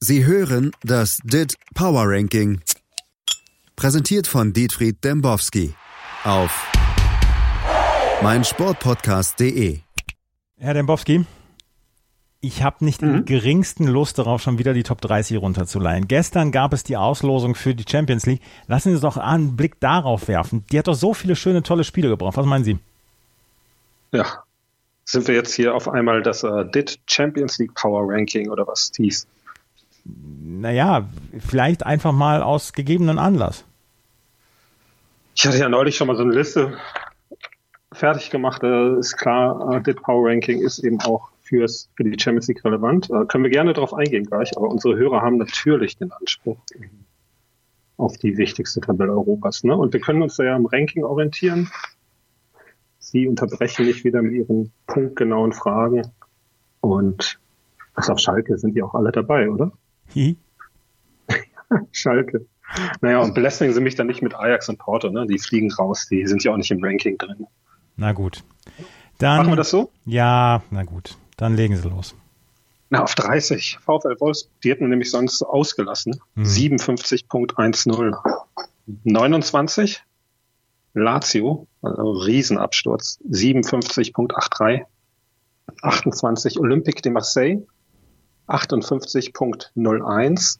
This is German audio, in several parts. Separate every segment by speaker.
Speaker 1: Sie hören das DIT Power Ranking. Präsentiert von Dietfried Dembowski auf meinsportpodcast.de.
Speaker 2: Herr Dembowski, ich habe nicht mhm. den geringsten Lust darauf, schon wieder die Top 30 runterzuleihen. Gestern gab es die Auslosung für die Champions League. Lassen Sie uns doch einen Blick darauf werfen. Die hat doch so viele schöne, tolle Spiele gebraucht. Was meinen Sie?
Speaker 3: Ja, sind wir jetzt hier auf einmal das uh, DIT Champions League Power Ranking oder was hieß?
Speaker 2: Naja, vielleicht einfach mal aus gegebenen Anlass.
Speaker 3: Ich hatte ja neulich schon mal so eine Liste fertig gemacht. Äh, ist klar, äh, Power Ranking ist eben auch fürs, für die Champions League relevant. Äh, können wir gerne darauf eingehen gleich, aber unsere Hörer haben natürlich den Anspruch auf die wichtigste Tabelle Europas. Ne? Und wir können uns da ja am Ranking orientieren. Sie unterbrechen mich wieder mit Ihren punktgenauen Fragen. Und was auf Schalke sind die auch alle dabei, oder? Schalke. Naja, und belästigen Sie mich dann nicht mit Ajax und Porto, ne? Die fliegen raus, die sind ja auch nicht im Ranking drin.
Speaker 2: Na gut. Dann,
Speaker 3: Machen wir das so?
Speaker 2: Ja, na gut. Dann legen Sie los.
Speaker 3: Na, auf 30. VfL Wolfsburg, die hätten wir nämlich sonst ausgelassen. Hm. 57.10. 29. Lazio, also Riesenabsturz. 57.83. 28. Olympique de Marseille. 58.01.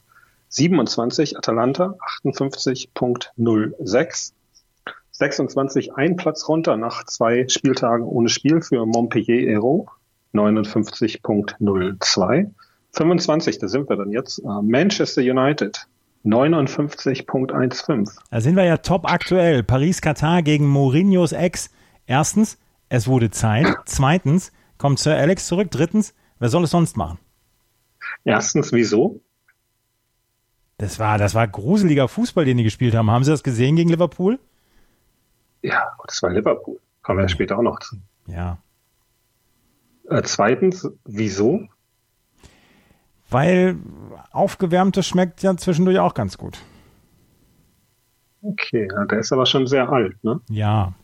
Speaker 3: 27 Atalanta 58.06. 26 ein Platz runter nach zwei Spieltagen ohne Spiel für Montpellier Hero 59.02. 25, da sind wir dann jetzt. Uh, Manchester United 59.15.
Speaker 2: Da sind wir ja top aktuell. Paris-Katar gegen Mourinhos Ex. Erstens, es wurde Zeit. Zweitens, kommt Sir Alex zurück. Drittens, wer soll es sonst machen?
Speaker 3: Erstens, wieso?
Speaker 2: Das war, das war gruseliger Fußball, den die gespielt haben. Haben Sie das gesehen gegen Liverpool?
Speaker 3: Ja, das war Liverpool. Kommen wir ja später auch noch zu.
Speaker 2: Ja.
Speaker 3: Äh, zweitens, wieso?
Speaker 2: Weil aufgewärmtes schmeckt ja zwischendurch auch ganz gut.
Speaker 3: Okay, der ist aber schon sehr alt, ne?
Speaker 2: Ja.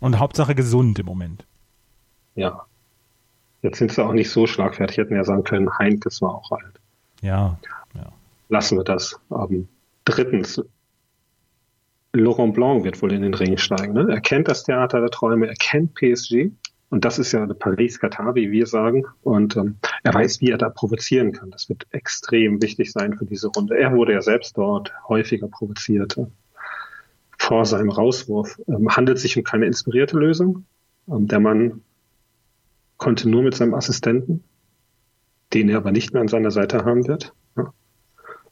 Speaker 2: Und Hauptsache gesund im Moment.
Speaker 3: Ja. Jetzt sind sie auch nicht so schlagfertig. Hätten ja sagen können, Heinkes war auch alt.
Speaker 2: Ja. ja.
Speaker 3: Lassen wir das. Ähm, drittens, Laurent Blanc wird wohl in den Ring steigen. Ne? Er kennt das Theater der Träume, er kennt PSG. Und das ist ja Paris-Katar, wie wir sagen. Und ähm, er weiß, wie er da provozieren kann. Das wird extrem wichtig sein für diese Runde. Er wurde ja selbst dort häufiger provoziert. Äh, vor seinem Rauswurf. Ähm, handelt sich um keine inspirierte Lösung. Ähm, der Mann konnte nur mit seinem Assistenten, den er aber nicht mehr an seiner Seite haben wird. Ja.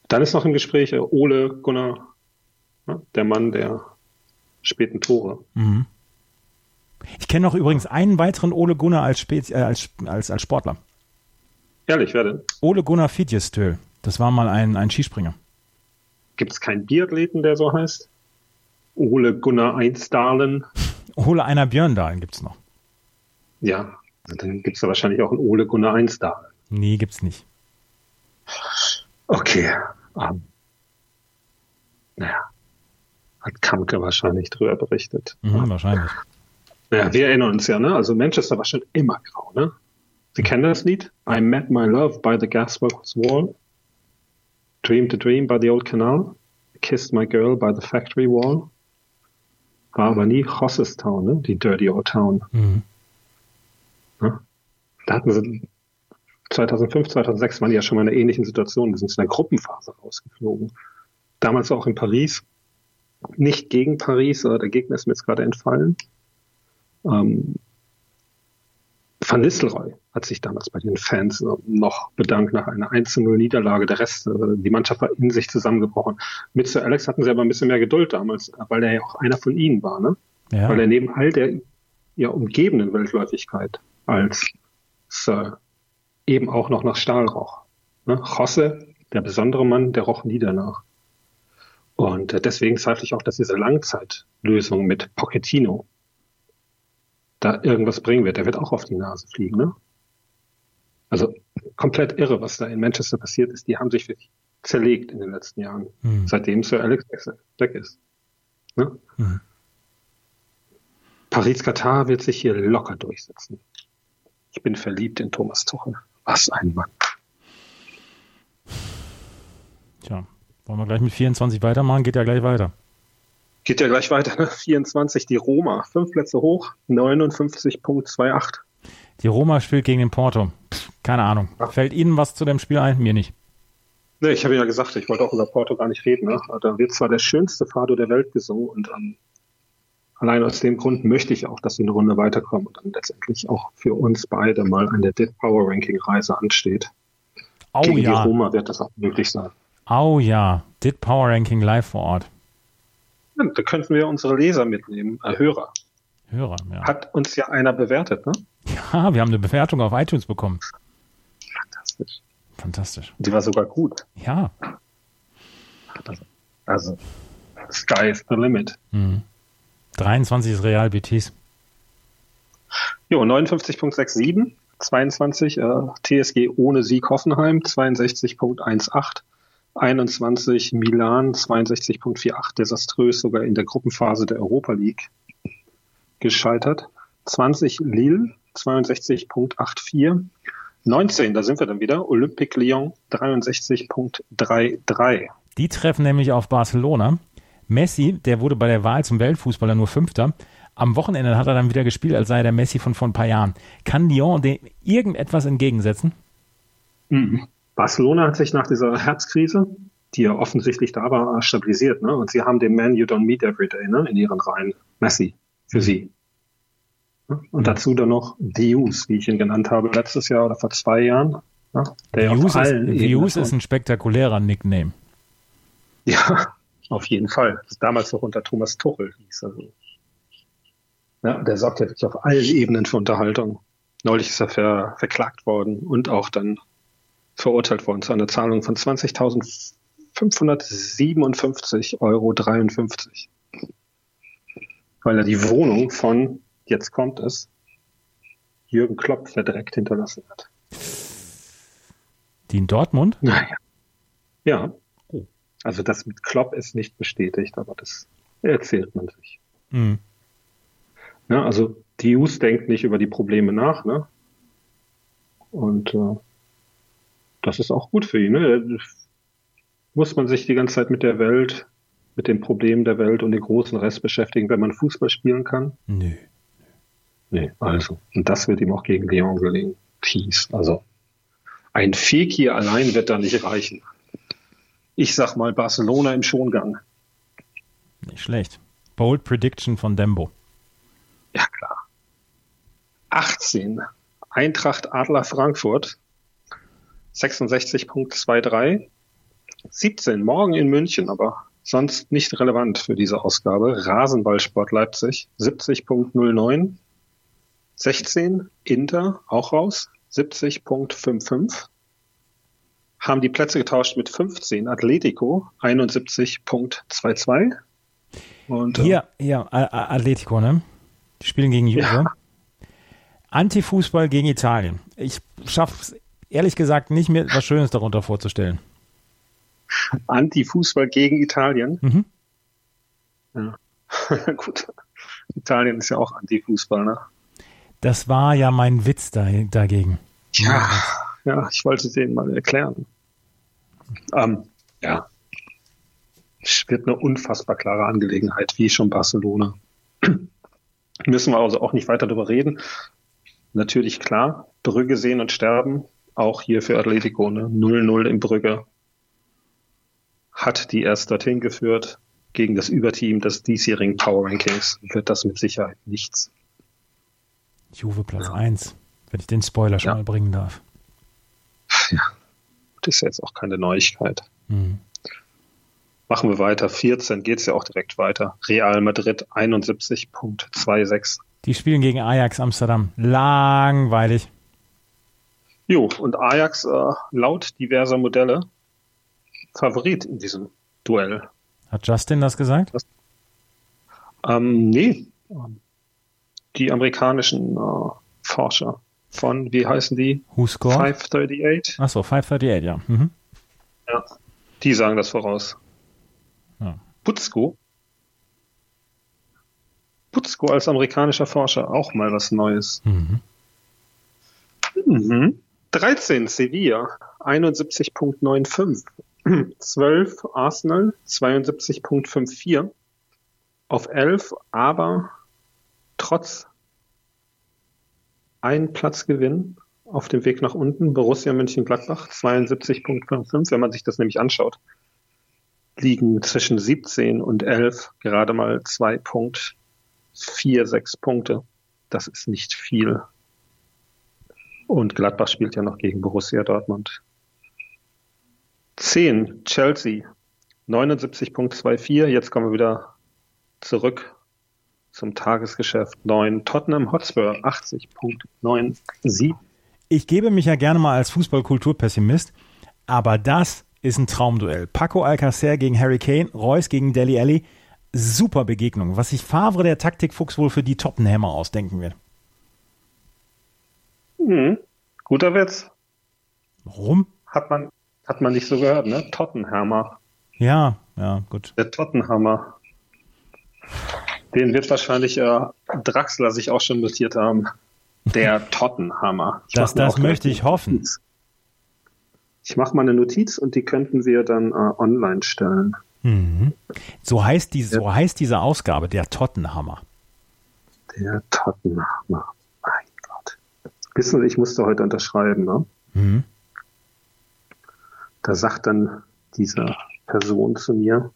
Speaker 3: Dann ist noch im Gespräch äh, Ole Gunnar, ja, der Mann der späten Tore.
Speaker 2: Mhm. Ich kenne noch übrigens einen weiteren Ole Gunnar als, Spez äh, als, als, als Sportler.
Speaker 3: Ehrlich, wer denn?
Speaker 2: Ole Gunnar Fidjestö. Das war mal ein, ein Skispringer.
Speaker 3: Gibt es keinen Biathleten, der so heißt? Ole Gunnar Einsdahlen.
Speaker 2: Ole Einer Björndalen gibt es noch.
Speaker 3: Ja, dann gibt es da wahrscheinlich auch einen Ole Gunnar Einsdahlen.
Speaker 2: Nee, gibt's nicht.
Speaker 3: Okay. Um, ähm, naja. Hat Kamke wahrscheinlich drüber berichtet.
Speaker 2: Mhm, wahrscheinlich.
Speaker 3: Ja, wir erinnern uns ja, ne? Also Manchester war schon immer grau, ne? Sie kennen das Lied? I met my love by the gasworks wall. Dreamed a dream by the old canal. Kissed my girl by the factory wall. War aber nie Town, ne? Die dirty old town. Mhm. Da hatten sie 2005, 2006 waren die ja schon mal in einer ähnlichen Situation. Die sind in der Gruppenphase rausgeflogen. Damals auch in Paris. Nicht gegen Paris, aber der Gegner ist mir jetzt gerade entfallen. Ähm, Van Nistelrooy hat sich damals bei den Fans noch bedankt nach einer 1-0-Niederlage. Der Rest, äh, die Mannschaft war in sich zusammengebrochen. Mit Sir Alex hatten sie aber ein bisschen mehr Geduld damals, weil er ja auch einer von ihnen war, ne? Ja. Weil er neben all der ja umgebenden Weltläufigkeit als Sir eben auch noch nach Stahl roch. Ne? Josse, der besondere Mann, der roch nie danach. Und äh, deswegen zweifle ich auch, dass diese Langzeitlösung mit Pochettino da irgendwas bringen wird. Der wird auch auf die Nase fliegen, ne? Also komplett irre, was da in Manchester passiert ist. Die haben sich wirklich zerlegt in den letzten Jahren, mhm. seitdem Sir Alex weg ist. Ne? Mhm. Paris-Katar wird sich hier locker durchsetzen. Ich bin verliebt in Thomas Tuchel. Was ein Mann.
Speaker 2: Tja, wollen wir gleich mit 24 weitermachen? Geht ja gleich weiter.
Speaker 3: Geht ja gleich weiter, ne? 24 die Roma, fünf Plätze hoch, 59.28.
Speaker 2: Die Roma spielt gegen den Porto. Pff, keine Ahnung.
Speaker 3: Ach.
Speaker 2: Fällt Ihnen was zu dem Spiel ein? Mir nicht.
Speaker 3: Ne, ich habe ja gesagt, ich wollte auch über Porto gar nicht reden. Ne? Da wird zwar der schönste Fado der Welt gesungen und ähm, allein aus dem Grund möchte ich auch, dass sie eine Runde weiterkommen und dann letztendlich auch für uns beide mal an der Dit Power Ranking Reise ansteht.
Speaker 2: Oh
Speaker 3: Gegen
Speaker 2: ja.
Speaker 3: die Roma wird das auch möglich sein.
Speaker 2: Oh ja. Dit Power Ranking live vor Ort.
Speaker 3: Ja, da könnten wir unsere Leser mitnehmen, äh, Hörer.
Speaker 2: Hörer, ja.
Speaker 3: Hat uns ja einer bewertet, ne?
Speaker 2: Ja, wir haben eine Bewertung auf iTunes bekommen.
Speaker 3: Fantastisch.
Speaker 2: Fantastisch.
Speaker 3: Die war sogar gut.
Speaker 2: Ja.
Speaker 3: Also, sky is the limit.
Speaker 2: Mhm. 23 ist Real Betis.
Speaker 3: Jo, 59.67, 22 äh, TSG ohne Sieg Hoffenheim, 62.18, 21 Milan, 62.48, desaströs sogar in der Gruppenphase der Europa League gescheitert, 20 Lille, 62.84, 19, da sind wir dann wieder, Olympique Lyon, 63.33.
Speaker 2: Die treffen nämlich auf Barcelona. Messi, der wurde bei der Wahl zum Weltfußballer nur Fünfter. Am Wochenende hat er dann wieder gespielt, als sei er der Messi von vor ein paar Jahren. Kann Lyon dem irgendetwas entgegensetzen?
Speaker 3: Mhm. Barcelona hat sich nach dieser Herzkrise, die ja offensichtlich da war, stabilisiert. Ne? Und sie haben den Man You Don't Meet Every Day ne? in ihren Reihen. Messi für sie. Und dazu dann noch Dius, wie ich ihn genannt habe, letztes Jahr oder vor zwei Jahren. Ne? Der auf
Speaker 2: ist, ist ein spektakulärer Nickname.
Speaker 3: Ja, auf jeden Fall. Das damals noch unter Thomas Tuchel hieß. Also. Ja, der sorgt ja wirklich auf allen Ebenen für Unterhaltung. Neulich ist er ver, verklagt worden und auch dann verurteilt worden zu einer Zahlung von 20.557,53 Euro. Weil er die Wohnung von, jetzt kommt es, Jürgen Klopp verdreckt hinterlassen hat.
Speaker 2: Die in Dortmund?
Speaker 3: Naja. Ja. Also das mit Klopp ist nicht bestätigt, aber das erzählt man sich.
Speaker 2: Mhm.
Speaker 3: Ne? Also die News denkt nicht über die Probleme nach, ne? Und äh, das ist auch gut für ihn. Ne? Muss man sich die ganze Zeit mit der Welt, mit den Problemen der Welt und dem großen Rest beschäftigen, wenn man Fußball spielen kann?
Speaker 2: Nö.
Speaker 3: Nee, also. Und das wird ihm auch gegen Leon gelingen. Peace. Also ein Fekir allein wird da nicht reichen. Ich sag mal Barcelona im Schongang.
Speaker 2: Nicht schlecht. Bold Prediction von Dembo.
Speaker 3: Ja, klar. 18. Eintracht Adler Frankfurt. 66.23. 17. Morgen in München, aber sonst nicht relevant für diese Ausgabe. Rasenballsport Leipzig. 70.09. 16. Inter, auch raus. 70.55. Haben die Plätze getauscht mit 15. Atletico. 71.22. Und, äh,
Speaker 2: Hier, hier, A- A- Atletico, ne? Die spielen gegen Juve.
Speaker 3: Ja.
Speaker 2: Antifußball gegen Italien. Ich schaff's ehrlich gesagt nicht mir was Schönes darunter vorzustellen.
Speaker 3: Anti-Fußball gegen Italien.
Speaker 2: Mhm.
Speaker 3: Ja. Gut. Italien ist ja auch Anti-Fußball, ne?
Speaker 2: Das war ja mein Witz da, dagegen.
Speaker 3: Ja. Ja, ich wollte es denen mal erklären. Ähm, ja. Es wird eine unfassbar klare Angelegenheit, wie schon Barcelona. Müssen wir also auch nicht weiter darüber reden. Natürlich klar, Brügge sehen und sterben, auch hier für Atletico, ne? 0-0 in Brügge. Hat die erst dorthin geführt. Gegen das Überteam des diesjährigen Power Rankings wird das mit Sicherheit nichts.
Speaker 2: Juve Platz 1, wenn ich den Spoiler schon
Speaker 3: Ja.
Speaker 2: mal bringen darf.
Speaker 3: Das ist jetzt auch keine Neuigkeit.
Speaker 2: Mhm.
Speaker 3: Machen wir weiter. 14 geht's ja auch direkt weiter. Real Madrid 71.26.
Speaker 2: Die spielen gegen Ajax Amsterdam. Langweilig.
Speaker 3: Jo, und Ajax äh, laut diverser Modelle Favorit in diesem Duell.
Speaker 2: Hat Justin das gesagt?
Speaker 3: Ähm, nee, die amerikanischen äh, Forscher von, wie heißen die?
Speaker 2: Who scored?
Speaker 3: 538?
Speaker 2: Achso, 538, ja. Mhm.
Speaker 3: Ja, die sagen das voraus.
Speaker 2: Ja.
Speaker 3: Putzko. Putzko als amerikanischer Forscher, auch mal was Neues.
Speaker 2: Mhm.
Speaker 3: Mhm. 13 Sevilla, 71.95. 12 Arsenal, 72.54 auf 11, aber trotz ein Platzgewinn auf dem Weg nach unten, Borussia Mönchengladbach 72.55, wenn man sich das nämlich anschaut, liegen zwischen 17 und 11 gerade mal 2.46 Punkte. Das ist nicht viel. Und Gladbach spielt ja noch gegen Borussia Dortmund. 10 Chelsea 79.24. Jetzt kommen wir wieder zurück zum Tagesgeschäft. 9 Tottenham Hotspur 80.97.
Speaker 2: Ich gebe mich ja gerne mal als Fußballkulturpessimist, aber das ist ein Traumduell. Paco Alcacer gegen Harry Kane, Reus gegen Deli Alli. Super Begegnung. Was sich Favre, der Taktikfuchs, wohl für die Tottenhammer ausdenken wird.
Speaker 3: Mhm. Guter Witz.
Speaker 2: Warum?
Speaker 3: Hat man, hat man nicht so gehört, ne? Tottenhammer.
Speaker 2: Ja, ja, gut.
Speaker 3: Der Tottenhammer. Den wird wahrscheinlich äh, Draxler sich auch schon notiert haben. Der Tottenhammer.
Speaker 2: Ich das das möchte ich hoffen.
Speaker 3: Ich mache mal eine Notiz und die könnten wir dann äh, online stellen.
Speaker 2: Mhm. So, heißt die, so heißt diese Ausgabe, der Tottenhammer.
Speaker 3: Der Tottenhammer. Mein Gott. Wissen Sie, ich musste heute unterschreiben, ne? Mhm. Da sagt dann diese Person zu mir,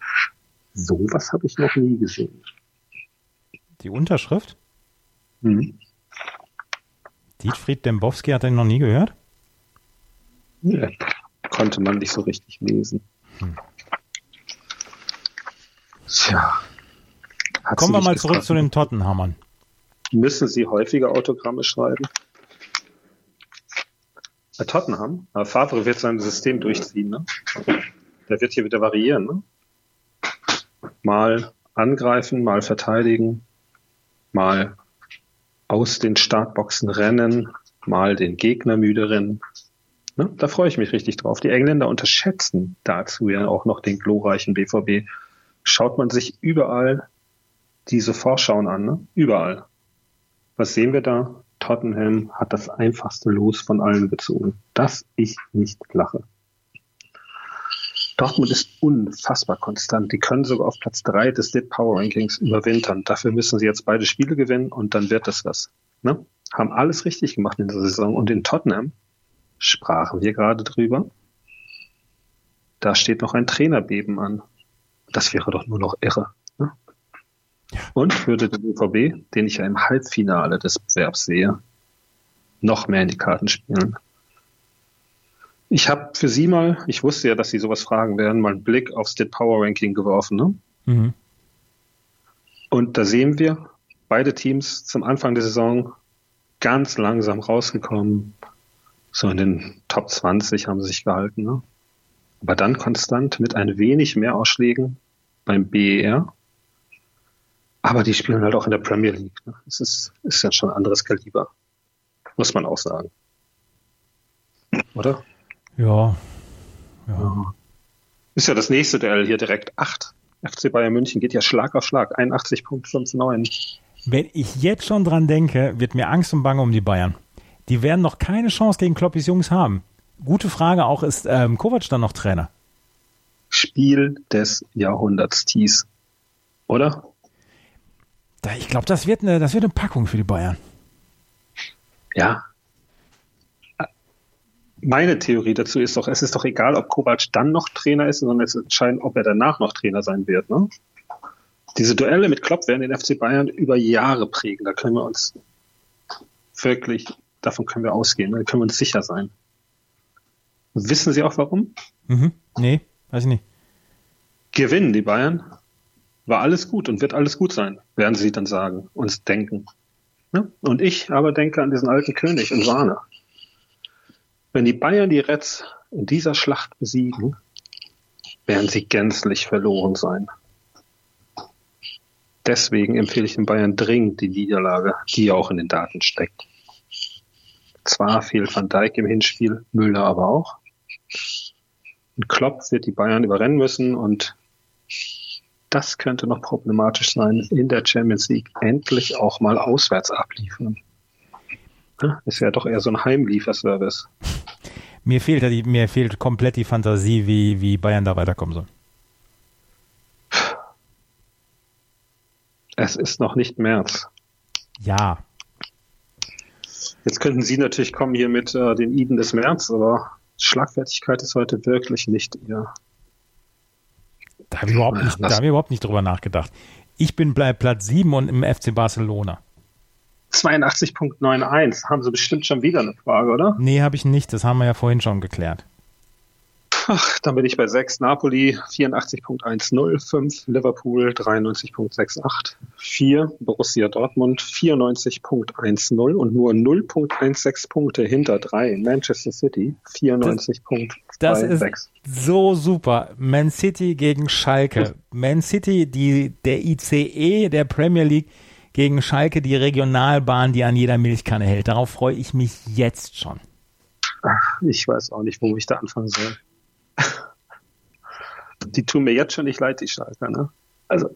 Speaker 3: sowas habe ich noch nie gesehen.
Speaker 2: Die Unterschrift? Mhm. Dietfried Dembowski hat den noch nie gehört?
Speaker 3: Ja, konnte man nicht so richtig lesen. Hm.
Speaker 2: Tja. Kommen wir mal zurück zu den Tottenhammern.
Speaker 3: Müssen Sie häufiger Autogramme schreiben? Bei Tottenham, aber Favre wird sein System durchziehen. Ne? Der wird hier wieder variieren. Ne? Mal angreifen, mal verteidigen, mal aus den Startboxen rennen, mal den Gegner müde rennen. Ne? Da freue ich mich richtig drauf. Die Engländer unterschätzen dazu ja auch noch den glorreichen BVB. Schaut man sich überall diese Vorschauen an, ne? überall. Was sehen wir da? Tottenham hat das einfachste Los von allen gezogen. Dass ich nicht lache. Dortmund ist unfassbar konstant. Die können sogar auf Platz drei des Lit Power Rankings überwintern. Dafür müssen sie jetzt beide Spiele gewinnen und dann wird das was. Ne? Haben alles richtig gemacht in der Saison. Und in Tottenham sprachen wir gerade drüber. Da steht noch ein Trainerbeben an. Das wäre doch nur noch irre. Ne? Und würde der BVB, den ich ja im Halbfinale des Bewerbs sehe, noch mehr in die Karten spielen. Ich habe für Sie mal, ich wusste ja, dass Sie sowas fragen werden, mal einen Blick aufs State Power Ranking geworfen. Ne? Mhm. Und da sehen wir, beide Teams zum Anfang der Saison ganz langsam rausgekommen. So in den Top 20 haben sie sich gehalten. Ne? Aber dann konstant mit ein wenig mehr Ausschlägen beim BER. Aber die spielen halt auch in der Premier League. Ne? Es ist, ist ja schon ein anderes Kaliber. Muss man auch sagen. Oder?
Speaker 2: Ja. ja.
Speaker 3: Ist ja das nächste Duell hier direkt. 8. FC Bayern München geht ja Schlag auf Schlag. 81.59.
Speaker 2: Wenn ich jetzt schon dran denke, wird mir Angst und Bange um die Bayern. Die werden noch keine Chance gegen Kloppis Jungs haben. Gute Frage auch, ist ähm, Kovac dann noch Trainer?
Speaker 3: Spiel des Jahrhunderts, Thies. Oder?
Speaker 2: Ich glaube, das, wird eine, das wird eine Packung für die Bayern.
Speaker 3: Ja, meine Theorie dazu ist doch, es ist doch egal, ob Kovac dann noch Trainer ist, sondern es ist entscheidend, ob er danach noch Trainer sein wird. Ne? Diese Duelle mit Klopp werden den FC Bayern über Jahre prägen. Da können wir uns wirklich, davon können wir ausgehen, da können wir uns sicher sein. Wissen Sie auch warum?
Speaker 2: Mhm. Nee, weiß ich nicht.
Speaker 3: Gewinnen die Bayern, war alles gut und wird alles gut sein, werden sie dann sagen, uns denken. Ne? Und ich aber denke an diesen alten König und warne. Wenn die Bayern die Reds in dieser Schlacht besiegen, werden sie gänzlich verloren sein. Deswegen empfehle ich den Bayern dringend die Niederlage, die ja auch in den Daten steckt. Zwar fehlt Van Dijk im Hinspiel, Müller aber auch. Und Klopp wird die Bayern überrennen müssen und das könnte noch problematisch sein, in der Champions League endlich auch mal auswärts abliefern. Ist ja doch eher so ein Heimlieferservice.
Speaker 2: Mir fehlt, die, mir fehlt komplett die Fantasie, wie, wie Bayern da weiterkommen soll.
Speaker 3: Es ist noch nicht März.
Speaker 2: Ja.
Speaker 3: Jetzt könnten Sie natürlich kommen hier mit äh, den Iden des März, aber Schlagfertigkeit ist heute wirklich nicht ihr.
Speaker 2: Da habe ich, überhaupt nicht, da hab ich überhaupt nicht drüber nachgedacht. Ich bin bei Platz 7 und im FC Barcelona.
Speaker 3: 82.91. Haben Sie bestimmt schon wieder eine Frage, oder?
Speaker 2: Nee, habe ich nicht. Das haben wir ja vorhin schon geklärt.
Speaker 3: Ach, dann bin ich bei 6. Napoli 84.10, 5 Liverpool 93.68, 4 Borussia Dortmund 94.10 und nur 0.16 Punkte hinter 3 Manchester City 94.26.
Speaker 2: Das ist so super. Man City gegen Schalke. Man City, die, der ICE der Premier League gegen Schalke, die Regionalbahn, die an jeder Milchkanne hält. Darauf freue ich mich jetzt schon.
Speaker 3: Ach, ich weiß auch nicht, wo ich da anfangen soll die tun mir jetzt schon nicht leid, die Schalker. Ne? Also,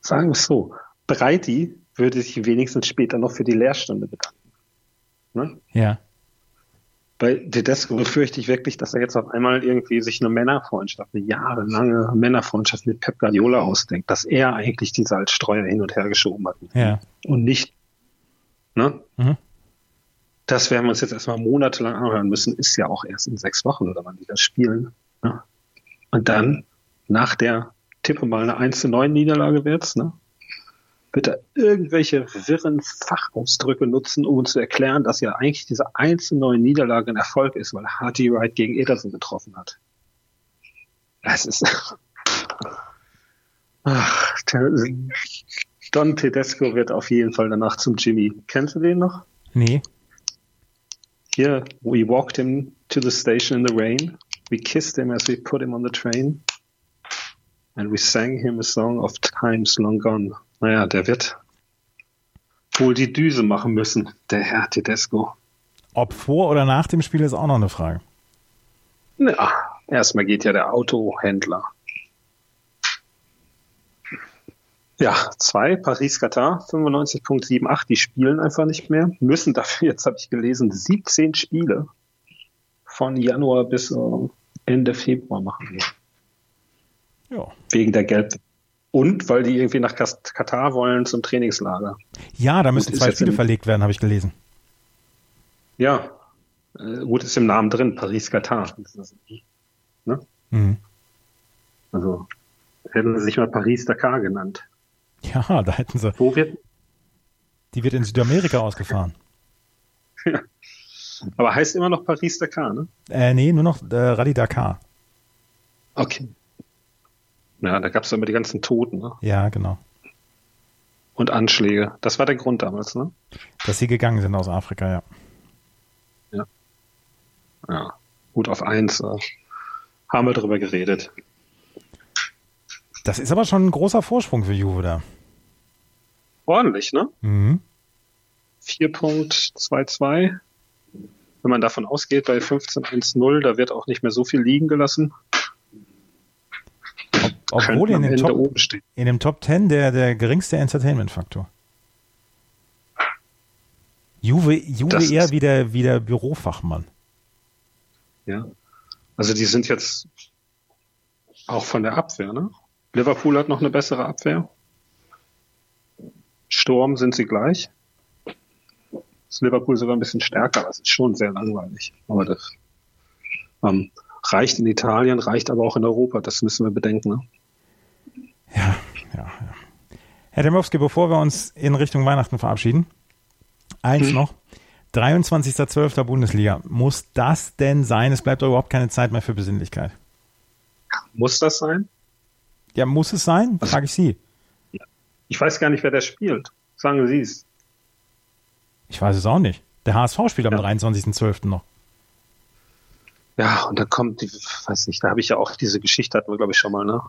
Speaker 3: sagen wir es so, Breiti würde sich wenigstens später noch für die Lehrstunde bedanken.
Speaker 2: Ne? Ja.
Speaker 3: Bei Tedesco befürchte ich wirklich, dass er jetzt auf einmal irgendwie sich eine Männerfreundschaft, eine jahrelange Männerfreundschaft mit Pep Guardiola ausdenkt, dass er eigentlich die Salzstreuer hin und her geschoben hat.
Speaker 2: Ja.
Speaker 3: Und nicht, ne? Mhm. Das werden wir uns jetzt erstmal monatelang anhören müssen, ist ja auch erst in sechs Wochen oder wann die das spielen. Ne? Und dann, nach der, tippe mal eine 1 zu 9 Niederlage wird's, ne? Er irgendwelche wirren Fachausdrücke nutzen, um uns zu erklären, dass ja eigentlich diese 1 zu 9 Niederlage ein Erfolg ist, weil Hardy Wright gegen Ederson getroffen hat. Das ist, ach, Don Tedesco wird auf jeden Fall danach zum Jimmy. Kennst du den noch?
Speaker 2: Nee.
Speaker 3: Here, we walked him to the station in the rain. We kissed him as we put him on the train. And we sang him a song of times long gone. Naja, der wird wohl die Düse machen müssen, der Herr Tedesco.
Speaker 2: Ob vor oder nach dem Spiel ist auch noch eine Frage.
Speaker 3: Ja, erstmal geht ja der Autohändler. Ja, zwei, Paris-Katar, 95.78, die spielen einfach nicht mehr, müssen dafür, jetzt habe ich gelesen, 17 Spiele von Januar bis uh, Ende Februar machen. Ja. Wegen der Gelb. Und weil die irgendwie nach Katar wollen zum Trainingslager.
Speaker 2: Ja, da müssen zwei Spiele verlegt werden, habe ich gelesen.
Speaker 3: Ja, äh, gut, ist im Namen drin, Paris-Katar. Ne? Mhm. Also hätten sie sich mal Paris-Dakar genannt.
Speaker 2: Ja, da hätten sie.
Speaker 3: Wo wird?
Speaker 2: Die wird in Südamerika ausgefahren.
Speaker 3: Ja. Aber heißt immer noch Paris-Dakar, ne?
Speaker 2: Äh, nee, nur noch äh, Rallye Dakar.
Speaker 3: Okay. Ja, da gab es immer die ganzen Toten, ne?
Speaker 2: Ja, genau.
Speaker 3: Und Anschläge. Das war der Grund damals, ne?
Speaker 2: Dass sie gegangen sind aus Afrika, ja.
Speaker 3: Ja. Ja. Gut, auf eins äh, haben wir drüber geredet.
Speaker 2: Das ist aber schon ein großer Vorsprung für Juve da.
Speaker 3: Ordentlich, ne?
Speaker 2: Mhm.
Speaker 3: 4.22 wenn man davon ausgeht, bei 15.1.0, da wird auch nicht mehr so viel liegen gelassen.
Speaker 2: Ob, obwohl in dem, Top, in dem Top 10 der, der geringste Entertainment-Faktor. Juve, Juve eher wie der, wie der Bürofachmann.
Speaker 3: Ja. Also die sind jetzt auch von der Abwehr, ne? Liverpool hat noch eine bessere Abwehr. Sturm sind sie gleich ist Liverpool sogar ein bisschen stärker. Das ist schon sehr langweilig. Aber das ähm, reicht in Italien, reicht aber auch in Europa. Das müssen wir bedenken. Ne?
Speaker 2: Ja, ja. Herr Demowski, bevor wir uns in Richtung Weihnachten verabschieden, eins hm. noch. 23.12. Bundesliga. Muss das denn sein? Es bleibt doch überhaupt keine Zeit mehr für Besinnlichkeit.
Speaker 3: Muss das sein?
Speaker 2: Ja, muss es sein? Frage ich Sie.
Speaker 3: Ich weiß gar nicht, wer der spielt. Sagen Sie es.
Speaker 2: Ich weiß es auch nicht. Der HSV spielt am ja. 23.12. noch.
Speaker 3: Ja, und da kommt, die, weiß nicht, da habe ich ja auch diese Geschichte, hatten wir glaube ich schon mal, ne?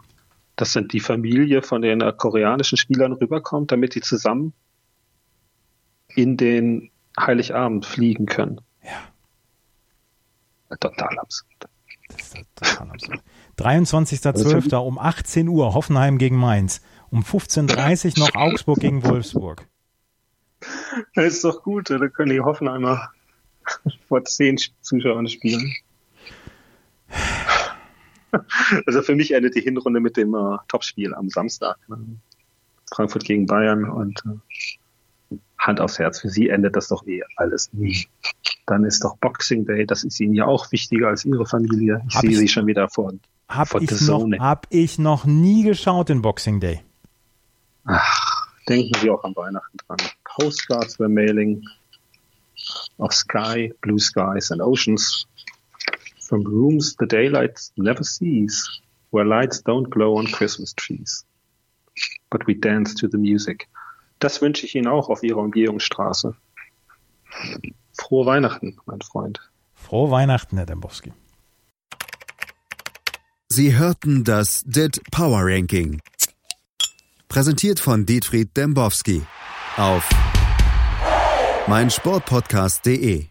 Speaker 3: Dass dann die Familie von den äh, koreanischen Spielern rüberkommt, damit die zusammen in den Heiligabend fliegen können.
Speaker 2: Ja.
Speaker 3: Total absurd.
Speaker 2: Das ist total absurd. 23.12. um 18 Uhr Hoffenheim gegen Mainz. Um 15.30 Uhr noch Augsburg gegen Wolfsburg.
Speaker 3: Das ist doch gut, da können die Hoffenheimer vor zehn Zuschauern spielen. Also für mich endet die Hinrunde mit dem äh, Topspiel am Samstag. Ne? Frankfurt gegen Bayern und äh, Hand aufs Herz, für sie endet das doch eh alles nie. Dann ist doch Boxing Day, das ist ihnen ja auch wichtiger als ihre Familie. Ich hab sehe ich, sie schon wieder vor,
Speaker 2: hab ich noch, Hab ich noch nie geschaut in Boxing Day.
Speaker 3: Ach, denken Sie auch an Weihnachten dran. Postcards were mailing of sky, blue skies and oceans from rooms the daylight never sees, where lights don't glow on Christmas trees. But we dance to the music. Das wünsche ich Ihnen auch auf Ihrer Umgehungsstraße. Frohe Weihnachten, mein Freund.
Speaker 2: Frohe Weihnachten, Herr Dembowski.
Speaker 1: Sie hörten das DIT Power Ranking. Präsentiert von Dietfried Dembowski auf meinsportpodcast.de.